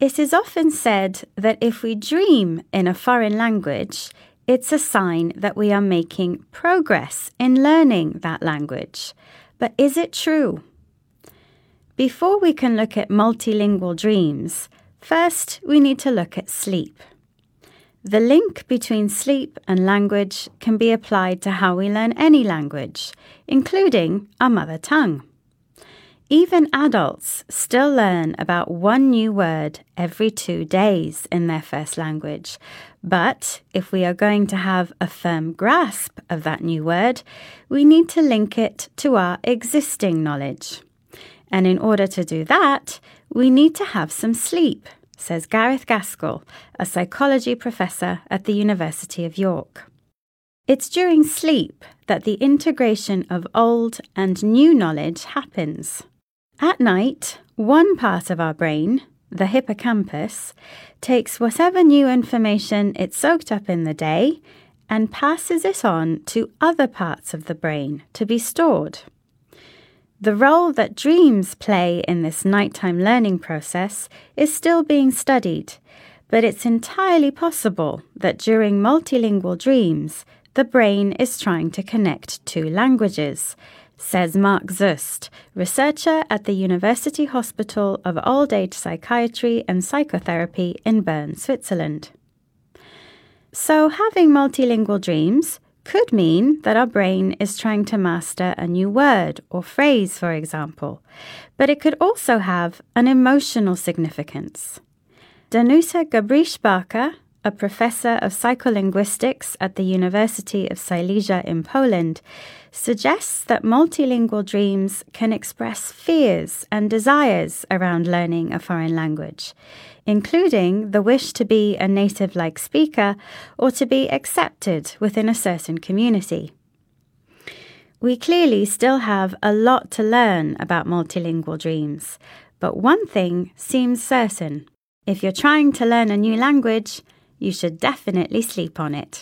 It is often said that if we dream in a foreign language, it's a sign that we are making progress in learning that language. But is it true? Before we can look at multilingual dreams, first we need to look at sleep. The link between sleep and language can be applied to how we learn any language, including our mother tongue. Even adults still learn about one new word every two days in their first language. But if we are going to have a firm grasp of that new word, we need to link it to our existing knowledge. And in order to do that, we need to have some sleep, says Gareth Gaskell, a psychology professor at the University of York. It's during sleep that the integration of old and new knowledge happens. At night, one part of our brain, the hippocampus, takes whatever new information it soaked up in the day and passes it on to other parts of the brain to be stored. The role that dreams play in this nighttime learning process is still being studied, but it's entirely possible that during multilingual dreams, the brain is trying to connect two languages says Marc Züst, researcher at the University Hospital of Old Age Psychiatry and Psychotherapy in Bern, Switzerland. So, having multilingual dreams could mean that our brain is trying to master a new word or phrase, for example, but it could also have an emotional significance. Danuta Gabryś-Barker a professor of psycholinguistics at the University of Silesia in Poland, suggests that multilingual dreams can express fears and desires around learning a foreign language, including the wish to be a native like speaker or to be accepted within a certain community. We clearly still have a lot to learn about multilingual dreams, but one thing seems certain. If you're trying to learn a new language, you should definitely sleep on it.